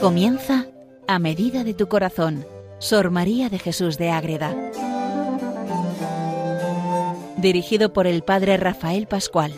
Comienza a medida de tu corazón, Sor María de Jesús de Ágreda. Dirigido por el Padre Rafael Pascual.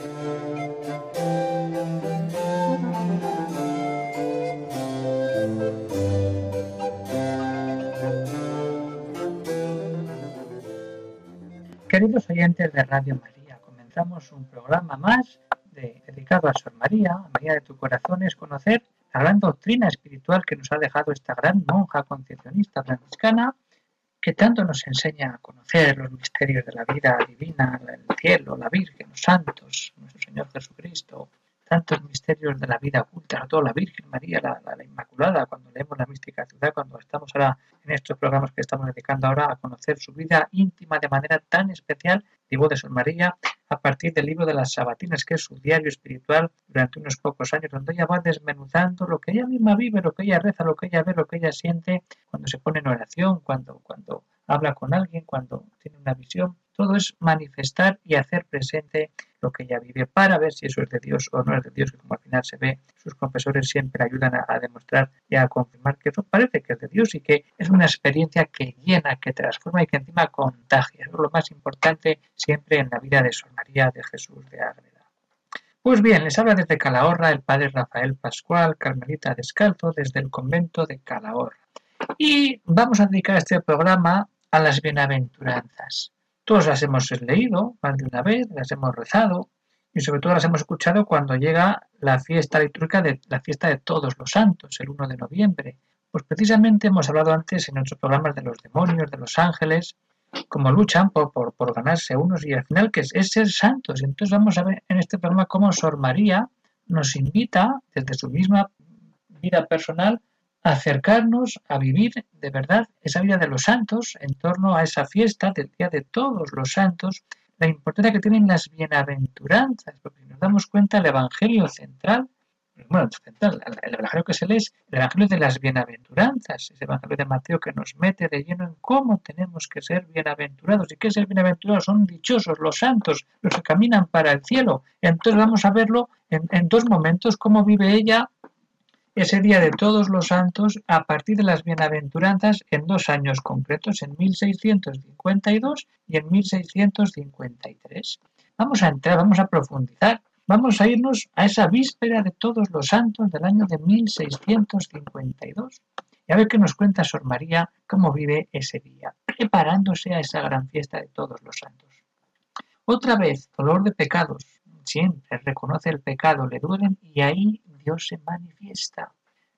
Queridos oyentes de Radio María, comenzamos un programa más dedicado a Sor María, a María de tu corazón, es conocer la gran doctrina espiritual que nos ha dejado esta gran monja concepcionista franciscana, que tanto nos enseña a conocer los misterios de la vida divina, el cielo, la Virgen, los santos, nuestro Señor Jesucristo, tantos misterios de la vida oculta, toda la Virgen María, la, Inmaculada, cuando leemos la mística ciudad, cuando estamos ahora en estos programas que estamos dedicando ahora a conocer su vida íntima de manera tan especial, digo de Sor María, a partir del libro de las Sabatinas, que es su diario espiritual durante unos pocos años, donde ella va desmenuzando lo que ella misma vive, lo que ella reza, lo que ella ve, lo que ella siente, cuando se pone en oración, cuando, cuando habla con alguien, cuando tiene una visión. Todo es manifestar y hacer presente lo que ella vive para ver si eso es de Dios o no es de Dios, que como al final se ve, sus confesores siempre ayudan a, demostrar y a confirmar que eso parece que es de Dios y que es una experiencia que llena, que transforma y que encima contagia. Es lo más importante siempre en la vida de Sor María de Jesús de Ágreda. Pues bien, les habla desde Calahorra el padre Rafael Pascual, Carmelita Descalzo, desde el convento de Calahorra. Y vamos a dedicar este programa a las bienaventuranzas. Todas las hemos leído más de una vez, las hemos rezado y sobre todo las hemos escuchado cuando llega la fiesta litúrgica de la fiesta de todos los santos, el 1 de noviembre. Pues precisamente hemos hablado antes en nuestros programas de los demonios, de los ángeles, cómo luchan por, por, ganarse unos y al final que es, es, ser santos. Entonces vamos a ver en este programa cómo Sor María nos invita desde su misma vida personal acercarnos a vivir de verdad esa vida de los santos en torno a esa fiesta del Día de Todos los Santos, la importancia que tienen las bienaventuranzas, porque nos damos cuenta el Evangelio central, bueno, central, el Evangelio que se lee es el Evangelio de las bienaventuranzas, ese Evangelio de Mateo que nos mete de lleno en cómo tenemos que ser bienaventurados. ¿Y qué ser bienaventurados? Son dichosos los santos, los que caminan para el cielo. Entonces vamos a verlo en, en dos momentos, cómo vive ella ese día de todos los santos a partir de las bienaventuranzas en dos años concretos, en 1652 y en 1653. Vamos a entrar, vamos a profundizar, vamos a irnos a esa víspera de todos los santos del año de 1652 y a ver qué nos cuenta Sor María cómo vive ese día, preparándose a esa gran fiesta de todos los santos. Otra vez, dolor de pecados, siempre reconoce el pecado, le duelen y ahí Dios se manifiesta.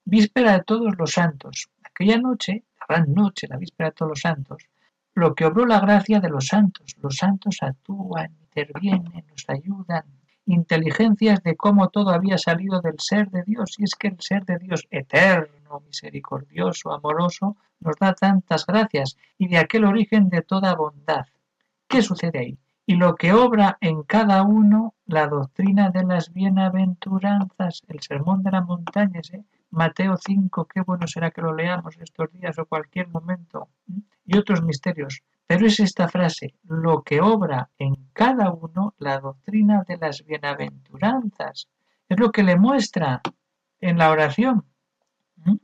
Víspera de todos los santos. Aquella noche, la gran noche, la víspera de todos los santos, lo que obró la gracia de los santos. Los santos actúan, intervienen, nos ayudan. Inteligencias de cómo todo había salido del ser de Dios. Y es que el ser de Dios eterno, misericordioso, amoroso, nos da tantas gracias y de aquel origen de toda bondad. ¿Qué sucede ahí? Y lo que obra en cada uno la doctrina de las bienaventuranzas, el sermón de la montaña, ese Mateo 5, qué bueno será que lo leamos estos días o cualquier momento, y otros misterios. Pero es esta frase, lo que obra en cada uno la doctrina de las bienaventuranzas. Es lo que le muestra en la oración,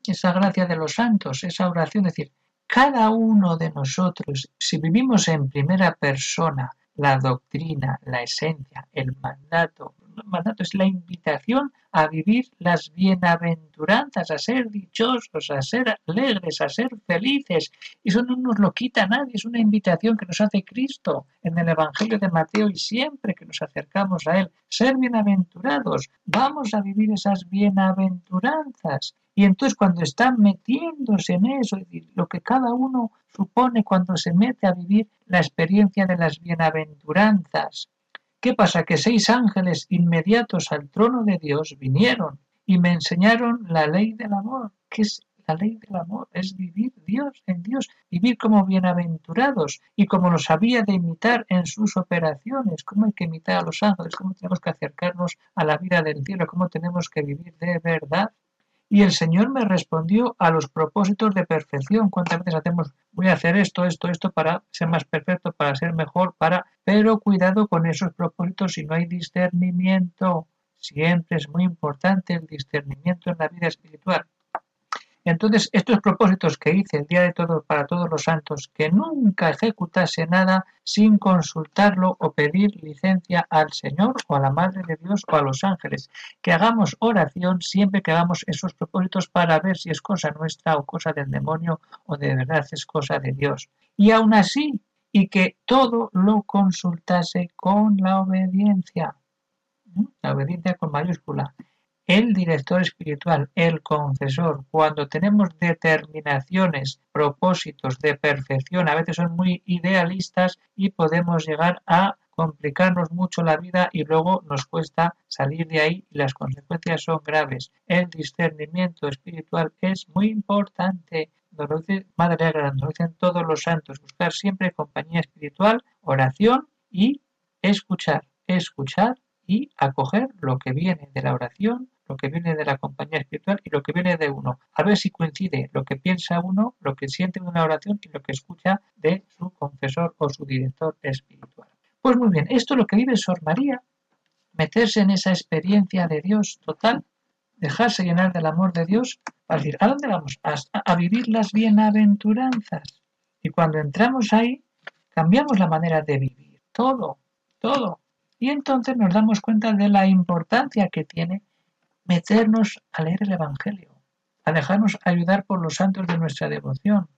esa gracia de los santos, esa oración, es decir, cada uno de nosotros, si vivimos en primera persona, la doctrina, la esencia, el mandato. Mandato es la invitación a vivir las bienaventuranzas, a ser dichosos, a ser alegres, a ser felices. Y eso no nos lo quita nadie, es una invitación que nos hace Cristo en el Evangelio de Mateo y siempre que nos acercamos a Él. Ser bienaventurados, vamos a vivir esas bienaventuranzas. Y entonces cuando están metiéndose en eso, lo que cada uno supone cuando se mete a vivir la experiencia de las bienaventuranzas. ¿Qué pasa? Que seis ángeles inmediatos al trono de Dios vinieron y me enseñaron la ley del amor. ¿Qué es la ley del amor? Es vivir Dios en Dios, vivir como bienaventurados y como los había de imitar en sus operaciones. ¿Cómo hay que imitar a los ángeles? ¿Cómo tenemos que acercarnos a la vida del cielo? ¿Cómo tenemos que vivir de verdad? Y el Señor me respondió a los propósitos de perfección. ¿Cuántas veces hacemos, voy a hacer esto, esto, esto para ser más perfecto, para ser mejor, para... Pero cuidado con esos propósitos si no hay discernimiento. Siempre es muy importante el discernimiento en la vida espiritual. Entonces, estos propósitos que hice el día de todos para todos los santos, que nunca ejecutase nada sin consultarlo o pedir licencia al Señor o a la Madre de Dios o a los ángeles, que hagamos oración siempre que hagamos esos propósitos para ver si es cosa nuestra o cosa del demonio o de verdad es cosa de Dios. Y aún así, y que todo lo consultase con la obediencia. La obediencia con mayúscula el director espiritual, el confesor, cuando tenemos determinaciones, propósitos de perfección, a veces son muy idealistas y podemos llegar a complicarnos mucho la vida y luego nos cuesta salir de ahí y las consecuencias son graves. El discernimiento espiritual es muy importante. Nos lo dice Madre Agra, nos lo dicen todos los santos. Buscar siempre compañía espiritual, oración y escuchar. Escuchar y acoger lo que viene de la oración, lo que viene de la compañía espiritual y lo que viene de uno. A ver si coincide lo que piensa uno, lo que siente en una oración y lo que escucha de su confesor o su director espiritual. Pues muy bien, esto es lo que vive Sor María, meterse en esa experiencia de Dios total, dejarse llenar del amor de Dios, para decir, ¿a dónde vamos? A, a vivir las bienaventuranzas. Y cuando entramos ahí, cambiamos la manera de vivir, todo, todo. Y entonces nos damos cuenta de la importancia que tiene meternos a leer el Evangelio, a dejarnos ayudar por los santos de nuestra devoción,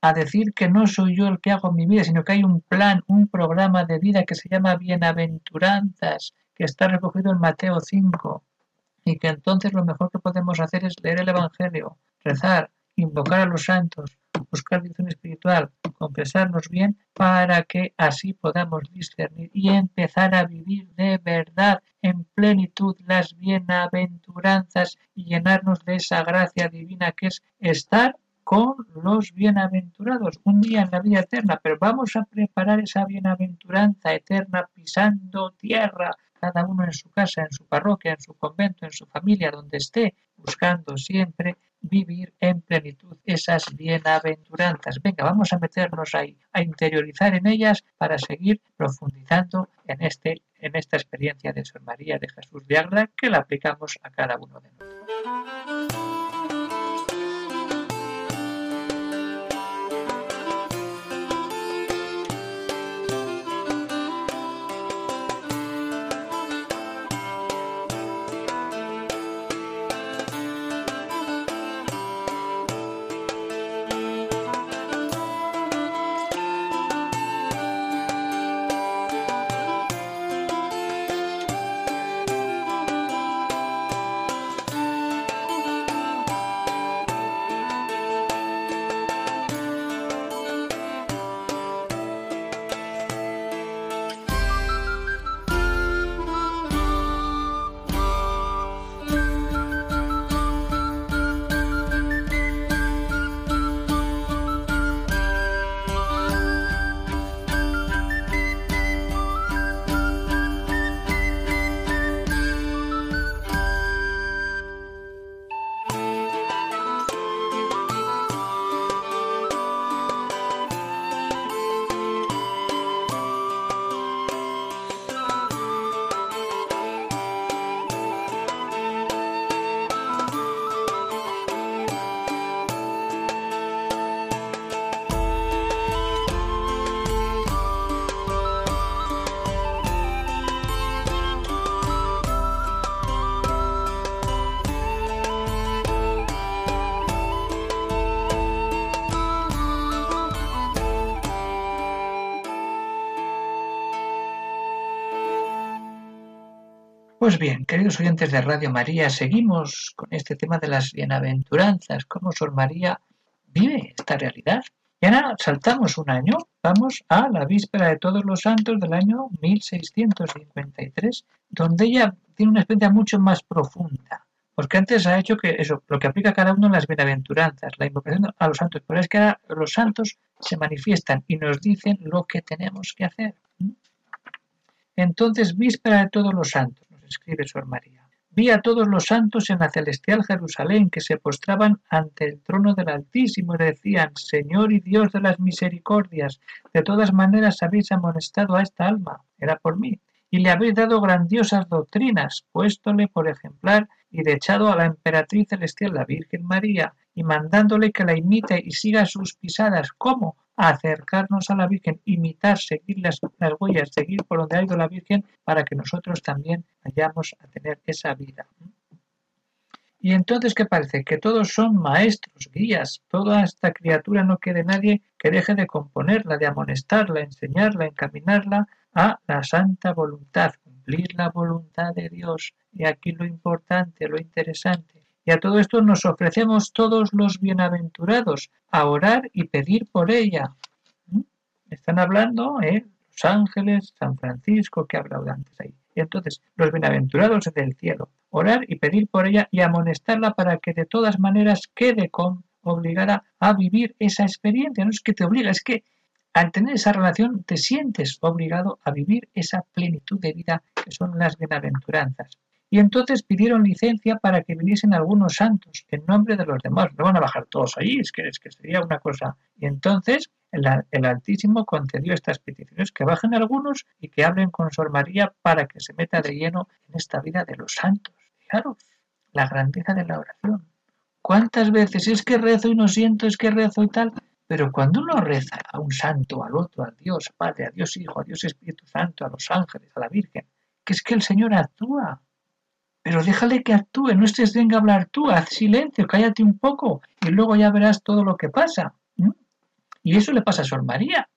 a decir que no soy yo el que hago mi vida, sino que hay un plan, un programa de vida que se llama Bienaventuranzas, que está recogido en Mateo 5, y que entonces lo mejor que podemos hacer es leer el Evangelio, rezar, invocar a los santos, buscar dirección espiritual, confesarnos bien para que así podamos discernir y empezar a vivir de verdad en plenitud las bienaventuranzas y llenarnos de esa gracia divina que es estar con los bienaventurados. Un día en la vida eterna, pero vamos a preparar esa bienaventuranza eterna pisando tierra, cada uno en su casa, en su parroquia, en su convento, en su familia, donde esté, buscando siempre vivir en plenitud esas bienaventuranzas. Venga, vamos a meternos ahí, a interiorizar en ellas para seguir profundizando en, este, en esta experiencia de Sor María de Jesús de Agra que la aplicamos a cada uno de nosotros. Pues bien, queridos oyentes de Radio María, seguimos con este tema de las bienaventuranzas, cómo Sor María vive esta realidad. Y ahora saltamos un año, vamos a la víspera de todos los santos del año 1653, donde ella tiene una experiencia mucho más profunda. Porque antes ha hecho que eso, lo que aplica cada uno en las bienaventuranzas, la invocación a los santos, pero es que ahora los santos se manifiestan y nos dicen lo que tenemos que hacer. Entonces, víspera de todos los santos escribe Sor María. Vi a todos los santos en la celestial Jerusalén que se postraban ante el trono del Altísimo y decían, Señor y Dios de las misericordias, de todas maneras habéis amonestado a esta alma, era por mí, y le habéis dado grandiosas doctrinas, puéstole por ejemplar y de echado a la emperatriz celestial, la Virgen María, y mandándole que la imite y siga sus pisadas. ¿Cómo? Acercarnos a la Virgen, imitar, seguir las, las huellas, seguir por donde ha ido la Virgen, para que nosotros también vayamos a tener esa vida. Y entonces, ¿qué parece? Que todos son maestros, guías. Toda esta criatura no quede nadie que deje de componerla, de amonestarla, enseñarla, encaminarla a la santa voluntad, cumplir la voluntad de Dios. Y aquí lo importante, lo interesante. Y a todo esto nos ofrecemos todos los bienaventurados a orar y pedir por ella. ¿Mm? Están hablando ¿eh? los ángeles, San Francisco, que ha hablado antes ahí. Y entonces, los bienaventurados del cielo, orar y pedir por ella y amonestarla para que de todas maneras quede con obligada a vivir esa experiencia. No es que te obliga, es que al tener esa relación te sientes obligado a vivir esa plenitud de vida que son las bienaventuranzas. Y entonces pidieron licencia para que viniesen algunos santos en nombre de los demás. No van a bajar todos allí, es que, es que sería una cosa. Y entonces el, Altísimo concedió estas peticiones, que bajen algunos y que hablen con Sor María para que se meta de lleno en esta vida de los santos. Fijaros, la grandeza de la oración. ¿Cuántas veces es que rezo y no siento, es que rezo y tal? Pero cuando uno reza a un santo, al otro, a Dios Padre, a Dios Hijo, a Dios Espíritu Santo, a los ángeles, a la Virgen, que es que el Señor actúa, pero déjale que actúe, no estés venga a hablar tú, haz silencio, cállate un poco y luego ya verás todo lo que pasa. Y eso le pasa a Sor María.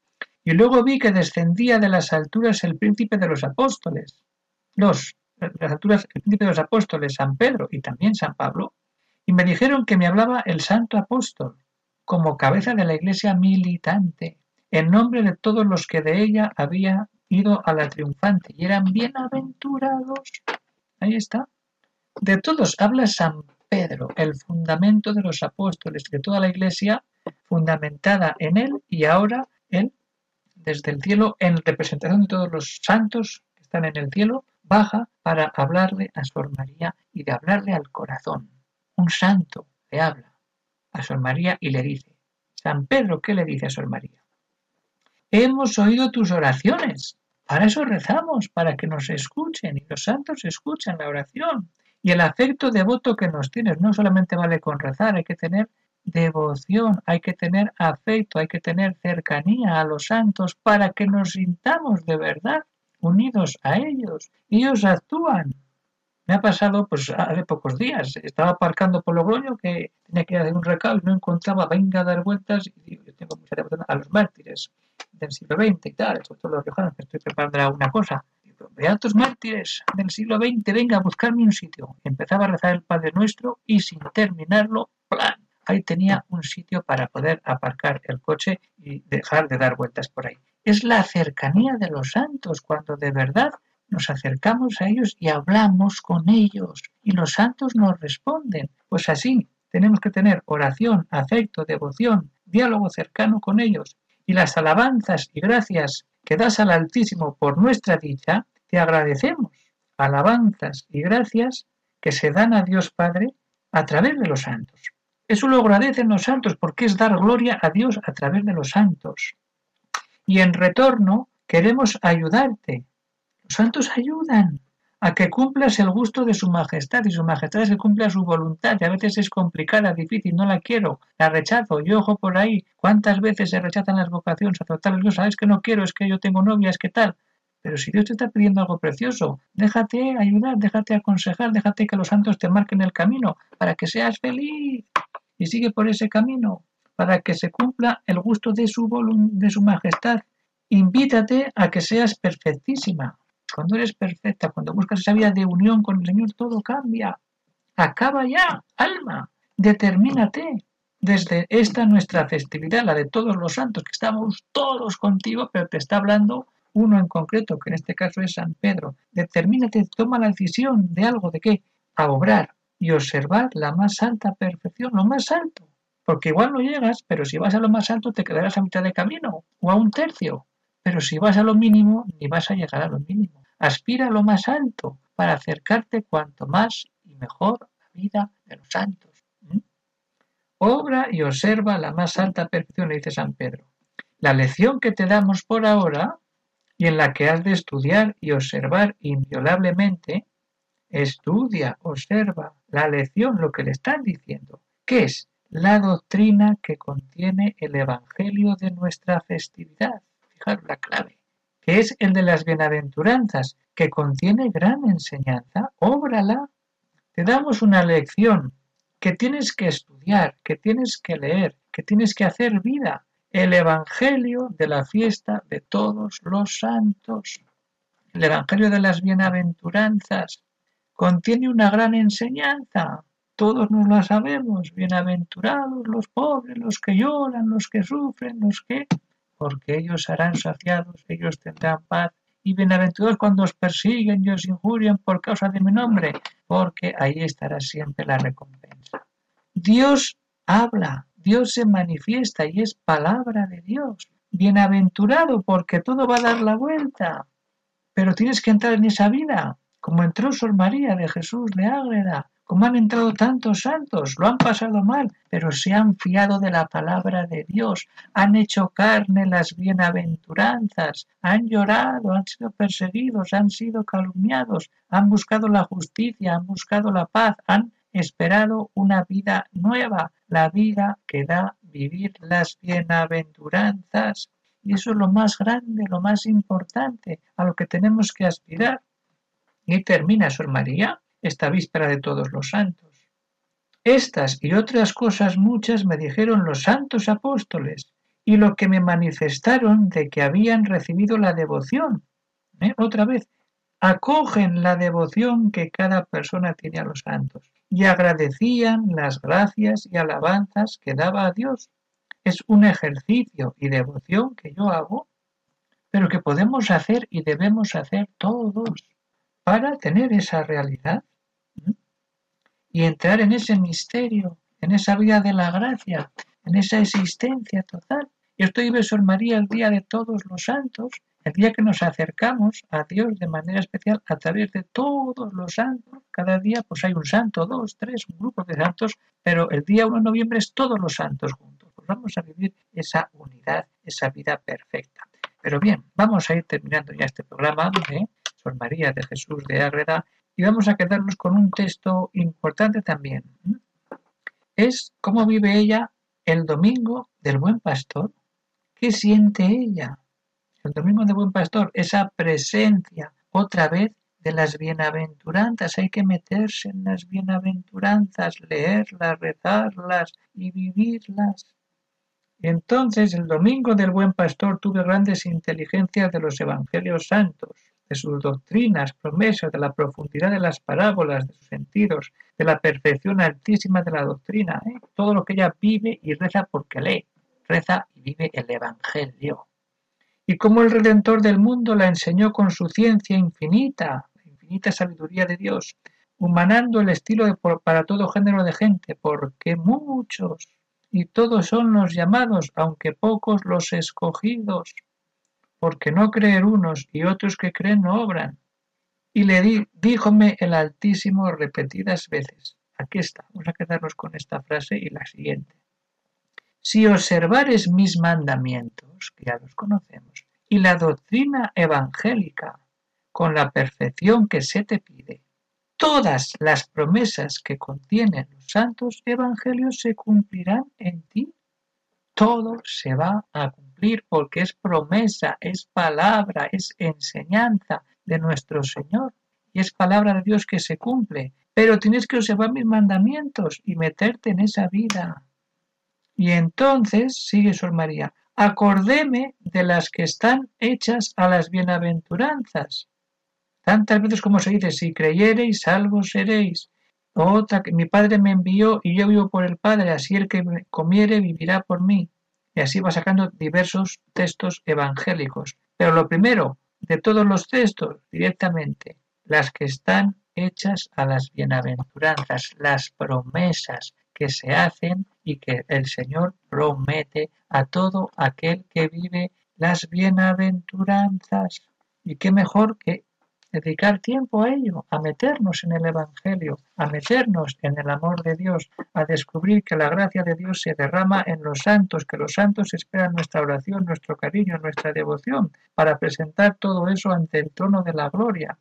Y luego vi que descendía de las alturas el príncipe de los apóstoles. Los, las alturas, el príncipe de los apóstoles, San Pedro y también San Pablo. Y me dijeron que me hablaba el santo apóstol, como cabeza de la iglesia militante, en nombre de todos los que de ella había ido a la triunfante y eran bienaventurados. Ahí está. De todos habla San Pedro, el fundamento de los apóstoles, de toda la iglesia fundamentada en él y ahora él, desde el cielo, en representación de todos los santos que están en el cielo, baja para hablarle a Sor María y de hablarle al corazón. Un santo le habla a Sor María y le dice, San Pedro, ¿qué le dice a Sor María? Hemos oído tus oraciones. Para eso rezamos, para que nos escuchen y los santos escuchan la oración. Y el afecto devoto que nos tienes no solamente vale con rezar, hay que tener devoción, hay que tener afecto, hay que tener cercanía a los santos para que nos sintamos de verdad unidos a ellos. Ellos actúan. Me ha pasado, pues, hace pocos días. Estaba aparcando por Logroño que tenía que hacer un recado y no encontraba, venga a dar vueltas. Y digo, yo tengo mucha devoción a los mártires del siglo XX y tal, todo los riojanos, que estoy preparando cosa. Beatos mártires del siglo XX, venga a buscarme un sitio. Empezaba a rezar el Padre Nuestro y sin terminarlo, ¡plan! Ahí tenía un sitio para poder aparcar el coche y dejar de dar vueltas por ahí. Es la cercanía de los santos cuando de verdad nos acercamos a ellos y hablamos con ellos y los santos nos responden. Pues así, tenemos que tener oración, afecto, devoción, diálogo cercano con ellos y las alabanzas y gracias que das al Altísimo por nuestra dicha, te agradecemos. Alabanzas y gracias que se dan a Dios Padre a través de los santos. Eso lo agradecen los santos porque es dar gloria a Dios a través de los santos. Y en retorno queremos ayudarte. Los santos ayudan a que cumplas el gusto de su majestad y su majestad es que cumpla su voluntad. Y a veces es complicada, difícil, no la quiero, la rechazo, yo ojo por ahí, cuántas veces se rechazan las vocaciones tratar Dios, sabes que no quiero, es que yo tengo novia, es que tal. Pero si Dios te está pidiendo algo precioso, déjate ayudar, déjate aconsejar, déjate que los santos te marquen el camino para que seas feliz y sigue por ese camino para que se cumpla el gusto de su, de su majestad. Invítate a que seas perfectísima, cuando eres perfecta, cuando buscas esa vida de unión con el Señor, todo cambia. Acaba ya, alma, determínate. Desde esta nuestra festividad, la de todos los santos, que estamos todos contigo, pero te está hablando uno en concreto, que en este caso es San Pedro. Determínate, toma la decisión de algo, ¿de qué? A obrar y observar la más alta perfección, lo más alto. Porque igual no llegas, pero si vas a lo más alto te quedarás a mitad de camino o a un tercio. Pero si vas a lo mínimo, ni vas a llegar a lo mínimo. Aspira a lo más alto para acercarte cuanto más y mejor a la vida de los santos. ¿Mm? Obra y observa la más alta perfección, le dice San Pedro. La lección que te damos por ahora y en la que has de estudiar y observar inviolablemente estudia, observa la lección, lo que le están diciendo. ¿Qué es? La doctrina que contiene el Evangelio de nuestra festividad. Fijaros la clave. Que es el de las bienaventuranzas, que contiene gran enseñanza. Óbrala. Te damos una lección que tienes que estudiar, que tienes que leer, que tienes que hacer vida. El Evangelio de la fiesta de todos los santos. El Evangelio de las bienaventuranzas contiene una gran enseñanza. Todos nos la sabemos. Bienaventurados los pobres, los que lloran, los que sufren, los que... porque ellos serán saciados, ellos tendrán paz. Y bienaventurados cuando os persiguen y os injurian por causa de mi nombre, porque ahí estará siempre la recompensa. Dios habla, Dios se manifiesta y es palabra de Dios. Bienaventurado porque todo va a dar la vuelta. Pero tienes que entrar en esa vida como entró Sor María de Jesús de Ágreda, como han entrado tantos santos, lo han pasado mal, pero se han fiado de la palabra de Dios, han hecho carne las bienaventuranzas, han llorado, han sido perseguidos, han sido calumniados, han buscado la justicia, han buscado la paz, han esperado una vida nueva, la vida que da vivir las bienaventuranzas. Y eso es lo más grande, lo más importante, a lo que tenemos que aspirar. Y termina Sor María esta víspera de todos los santos. Estas y otras cosas muchas me dijeron los santos apóstoles y lo que me manifestaron de que habían recibido la devoción. ¿eh? Otra vez, acogen la devoción que cada persona tiene a los santos y agradecían las gracias y alabanzas que daba a Dios. Es un ejercicio y devoción que yo hago, pero que podemos hacer y debemos hacer todos para tener esa realidad y entrar en ese misterio, en esa vida de la gracia, en esa existencia total. Y esto vive Sor María el día de todos los santos, el día que nos acercamos a Dios de manera especial a través de todos los santos. Cada día pues hay un santo, dos, tres, un grupo de santos, pero el día 1 de noviembre es todos los santos juntos. Pues vamos a vivir esa unidad, esa vida perfecta. Pero bien, vamos a ir terminando ya este programa. ¿eh? María de Jesús de Ágreda y vamos a quedarnos con un texto importante también. Es cómo vive ella el domingo del buen pastor. ¿Qué siente ella? El domingo del buen pastor, esa presencia otra vez de las bienaventuranzas. Hay que meterse en las bienaventuranzas, leerlas, rezarlas y vivirlas. Entonces, el domingo del buen pastor tuve grandes inteligencias de los evangelios santos de sus doctrinas, promesas, de la profundidad de las parábolas, de sus sentidos, de la perfección altísima de la doctrina, ¿eh? todo lo que ella vive y reza porque lee, reza y vive el Evangelio. Y como el Redentor del mundo la enseñó con su ciencia infinita, la infinita sabiduría de Dios, humanando el estilo de para todo género de gente, porque muchos y todos son los llamados, aunque pocos los escogidos porque no creer unos y otros que creen no obran. Y le di, díjome el Altísimo repetidas veces. Aquí está, vamos a quedarnos con esta frase y la siguiente. Si observares mis mandamientos, que ya los conocemos, y la doctrina evangélica con la perfección que se te pide, todas las promesas que contienen los santos evangelios se cumplirán en ti. Todo se va a cumplir porque es promesa, es palabra, es enseñanza de nuestro Señor y es palabra de Dios que se cumple. Pero tienes que observar mis mandamientos y meterte en esa vida. Y entonces, sigue Sor María, acordéme de las que están hechas a las bienaventuranzas. Tantas veces como se dice, si creyereis, salvos seréis. Otra que mi Padre me envió y yo vivo por el Padre, así el que comiere vivirá por mí. Y así va sacando diversos textos evangélicos. Pero lo primero de todos los textos, directamente, las que están hechas a las bienaventuranzas, las promesas que se hacen y que el Señor promete a todo aquel que vive las bienaventuranzas. Y qué mejor que dedicar tiempo a ello, a meternos en el Evangelio, a meternos en el amor de Dios, a descubrir que la gracia de Dios se derrama en los santos, que los santos esperan nuestra oración, nuestro cariño, nuestra devoción, para presentar todo eso ante el trono de la gloria.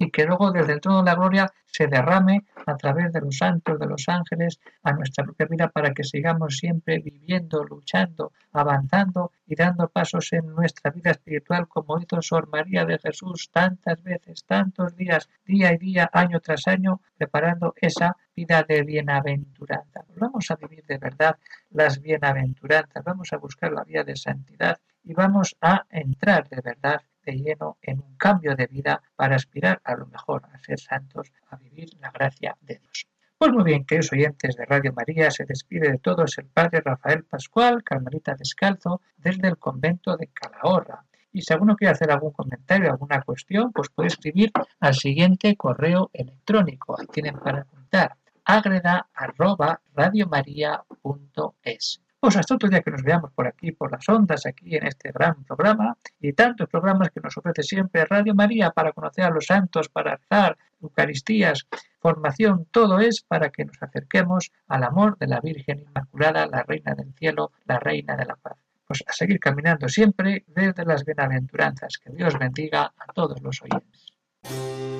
Y que luego desde el trono de la gloria se derrame a través de los santos, de los ángeles, a nuestra propia vida para que sigamos siempre viviendo, luchando, avanzando y dando pasos en nuestra vida espiritual como hizo Sor María de Jesús tantas veces, tantos días, día y día, año tras año, preparando esa vida de bienaventuranza. Vamos a vivir de verdad las bienaventuranzas, vamos a buscar la vida de santidad y vamos a entrar de verdad de lleno en un cambio de vida para aspirar a lo mejor, a ser santos, a vivir la gracia de Dios. Pues muy bien, queridos oyentes de Radio María, se despide de todos el Padre Rafael Pascual, Carmelita Descalzo, desde el convento de Calahorra. Y si alguno quiere hacer algún comentario, alguna cuestión, pues puede escribir al siguiente correo electrónico. Ahí tienen para apuntar agreda@radiomaria.es. Hasta otro día que nos veamos por aquí, por las ondas, aquí en este gran programa y tantos programas que nos ofrece siempre Radio María para conocer a los santos, para rezar, Eucaristías, formación, todo es para que nos acerquemos al amor de la Virgen Inmaculada, la Reina del Cielo, la Reina de la Paz. Pues a seguir caminando siempre desde las bienaventuranzas. Que Dios bendiga a todos los oyentes.